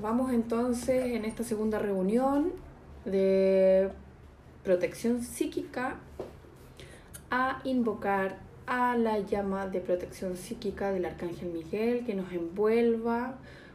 Vamos entonces en esta segunda reunión de protección psíquica a invocar a la llama de protección psíquica del Arcángel Miguel que nos envuelva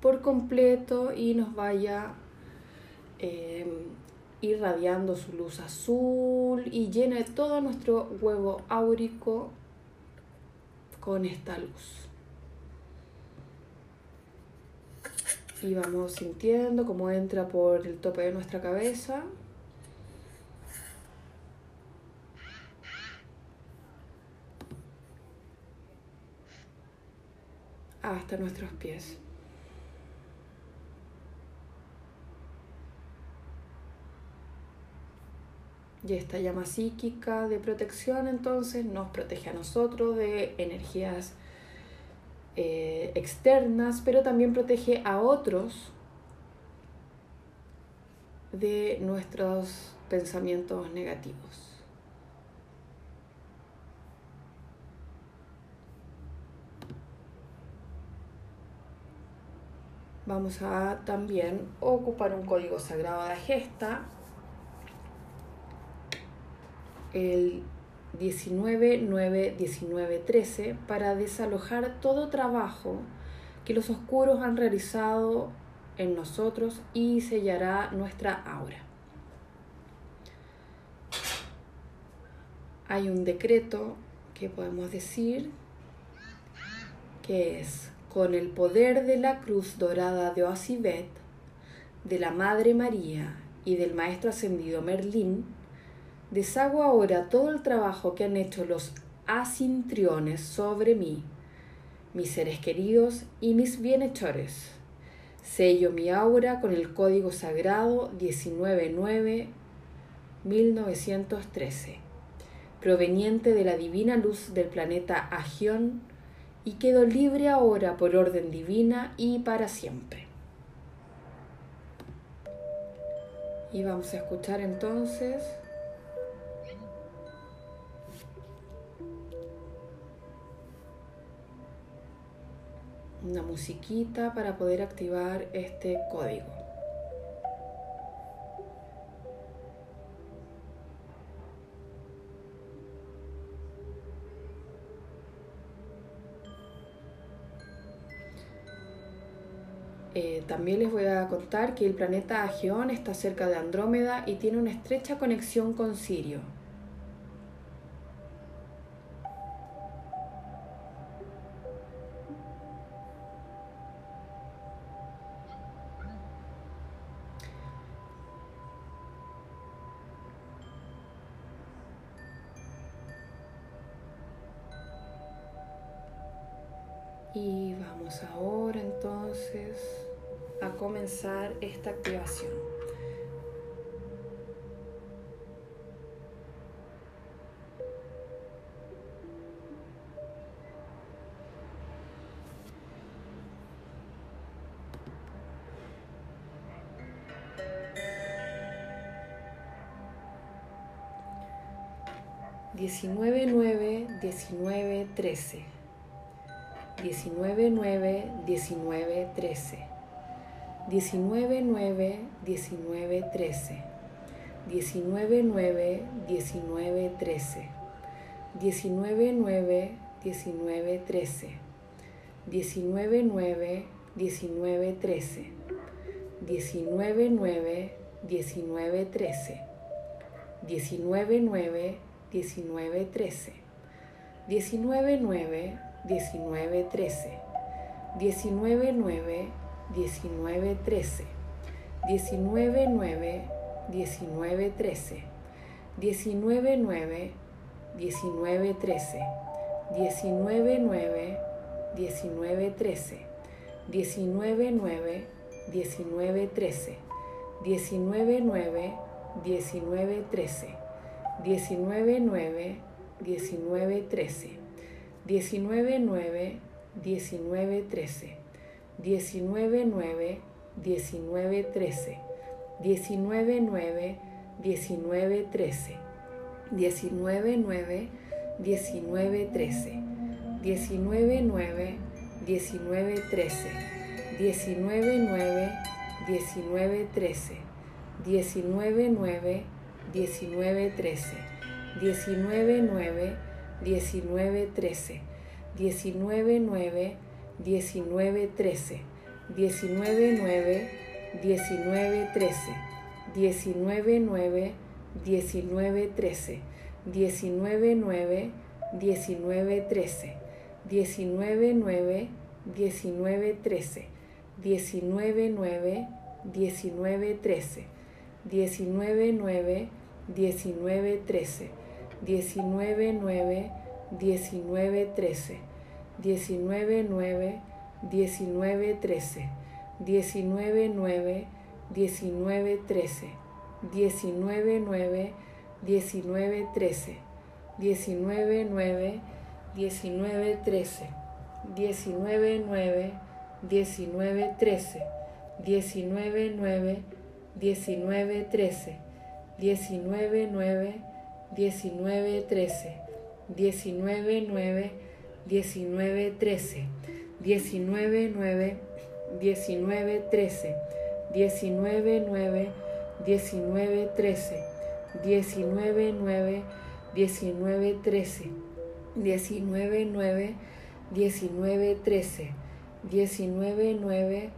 por completo y nos vaya eh, irradiando su luz azul y llene todo nuestro huevo áurico con esta luz. Y vamos sintiendo cómo entra por el tope de nuestra cabeza. hasta nuestros pies. Y esta llama psíquica de protección entonces nos protege a nosotros de energías eh, externas, pero también protege a otros de nuestros pensamientos negativos. Vamos a también ocupar un código sagrado de gesta, el 19.9.19.13, para desalojar todo trabajo que los oscuros han realizado en nosotros y sellará nuestra aura. Hay un decreto que podemos decir que es con el poder de la cruz dorada de Osibet, de la Madre María y del Maestro Ascendido Merlín, deshago ahora todo el trabajo que han hecho los asintriones sobre mí, mis seres queridos y mis bienhechores. Sello mi aura con el código sagrado 199-1913, proveniente de la divina luz del planeta Agión y quedo libre ahora por orden divina y para siempre. Y vamos a escuchar entonces una musiquita para poder activar este código. Eh, también les voy a contar que el planeta Ageón está cerca de Andrómeda y tiene una estrecha conexión con Sirio. A comenzar esta activación. Diecinueve, nueve, diecinueve, trece. Diecinueve, nueve, diecinueve, trece. 19 9 19 13 19 9 19 13 1913, 199, 1913, 199, 1913, 199, 1913, 199, 1913, 199, 1913, 199, 1913, 199, 1913. 19, 9, 19, trece. 19.9, 19.13, 19.9, 19.13, 19.9, 19.13, 19.9, 19.13, 19.9, 19.13, 19.9, 19.13, 19.9, 19.13, 19.9, 1913, 199, trece 199, 1913, 199, 1913, 199, 1913, 199, trece 199, 1913, 199, 1913. 19, 9, 19, trece 19.9, 19.13, 19.9, 19.13, 19.9, 19.13, 19.9, 19.13, 19.9, 19.13, 19.9, 19.13, 19.9, 19.13, 19.9, 1913, 199, 1913, 199, 1913, 199, 1913, 199, 1913, 199, trece 199,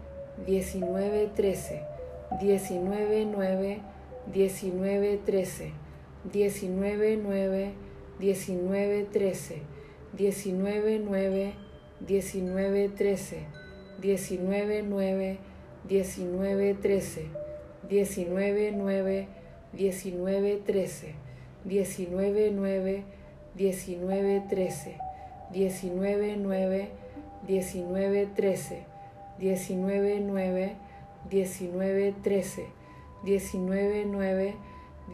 1913, 199, 1913. 19, 9, 19, 13. 19 9 19 13 19 9 19 13 19 9 19 13 19 9 19 13 19 9 19 13 19 9 19 13 19 9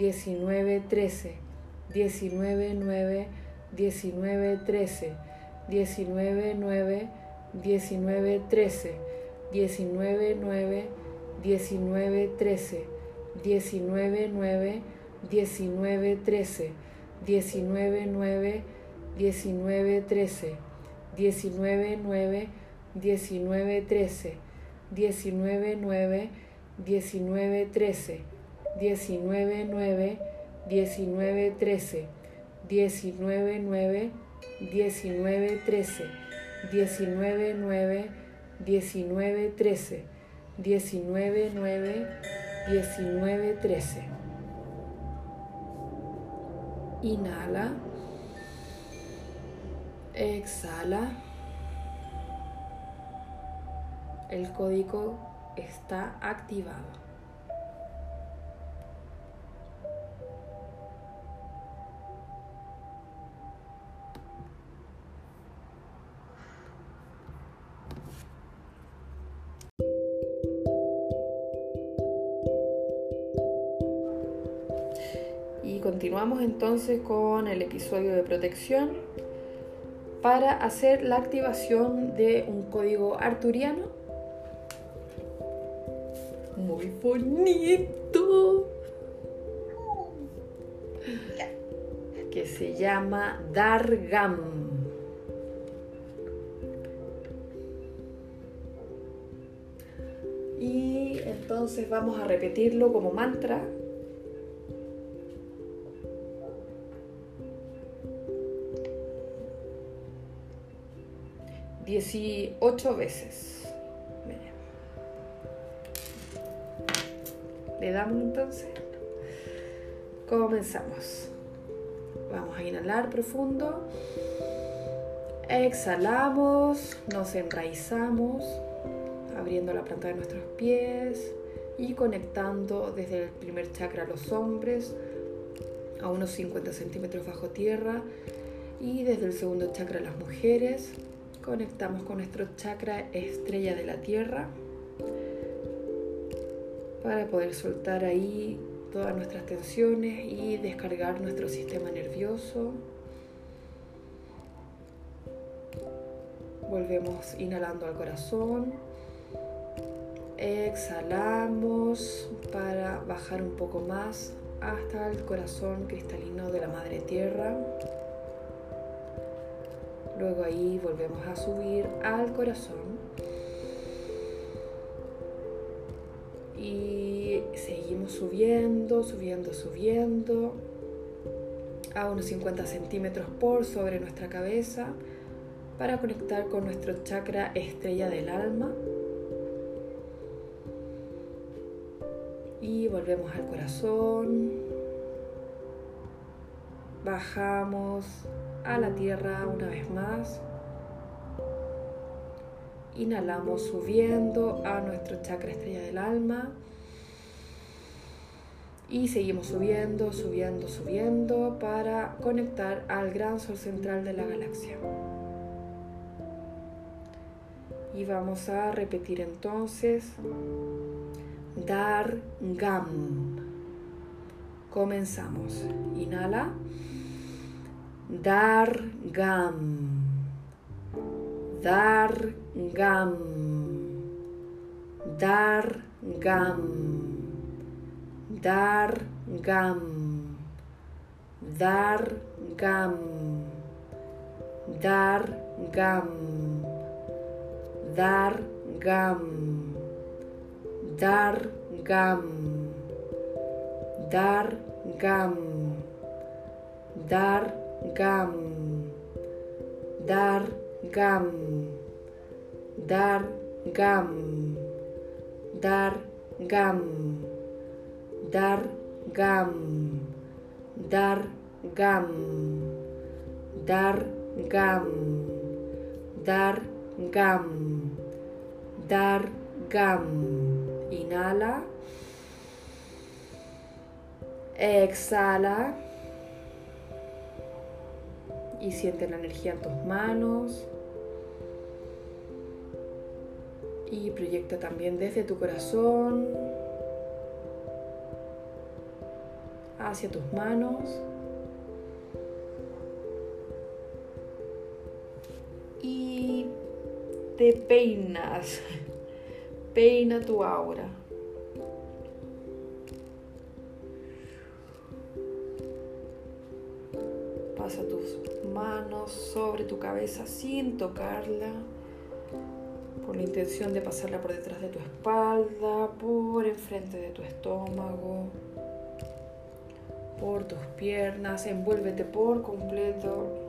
19 13 19 9 19 13 19, 13, 19, 9, 19, 13, 19, 9, 19, 13, 19, 9, 19, 13, 19, 9, 19, 13, 19, 9, 19, 13, 19, 9, 19, 13, 19, 9, 19, 13, 19 9 19 13 19 9 19 13 19 9 19 13 19 9 19 13 19 9 continuamos entonces con el episodio de protección para hacer la activación de un código arturiano muy bonito que se llama Dargam. Y entonces vamos a repetirlo como mantra. Dieciocho veces. Le damos entonces. Comenzamos. Vamos a inhalar profundo. Exhalamos, nos enraizamos, abriendo la planta de nuestros pies y conectando desde el primer chakra a los hombres a unos 50 centímetros bajo tierra y desde el segundo chakra a las mujeres. Conectamos con nuestro chakra estrella de la tierra para poder soltar ahí todas nuestras tensiones y descargar nuestro sistema nervioso. Volvemos inhalando al corazón. Exhalamos para bajar un poco más hasta el corazón cristalino de la Madre Tierra. Luego ahí volvemos a subir al corazón. Y seguimos subiendo, subiendo, subiendo a unos 50 centímetros por sobre nuestra cabeza para conectar con nuestro chakra estrella del alma. Y volvemos al corazón. Bajamos a la tierra una vez más. Inhalamos subiendo a nuestro chakra estrella del alma. Y seguimos subiendo, subiendo, subiendo para conectar al gran sol central de la galaxia. Y vamos a repetir entonces Dar Gam. Comenzamos. Inhala. Dar Gam. Dar Gam. Dar Gam. Dar Gam. Dar Gam. Gam. Dar Gam. Dar Gam. Dar Gam. Dar Gam. Dar Gam. Dar Gam. Dar Gam. Dar Gam. Dar Gam. Y siente la energía en tus manos. Y proyecta también desde tu corazón hacia tus manos. Y te peinas. Peina tu aura. Pasa tus manos sobre tu cabeza sin tocarla, con la intención de pasarla por detrás de tu espalda, por enfrente de tu estómago, por tus piernas, envuélvete por completo